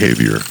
behavior.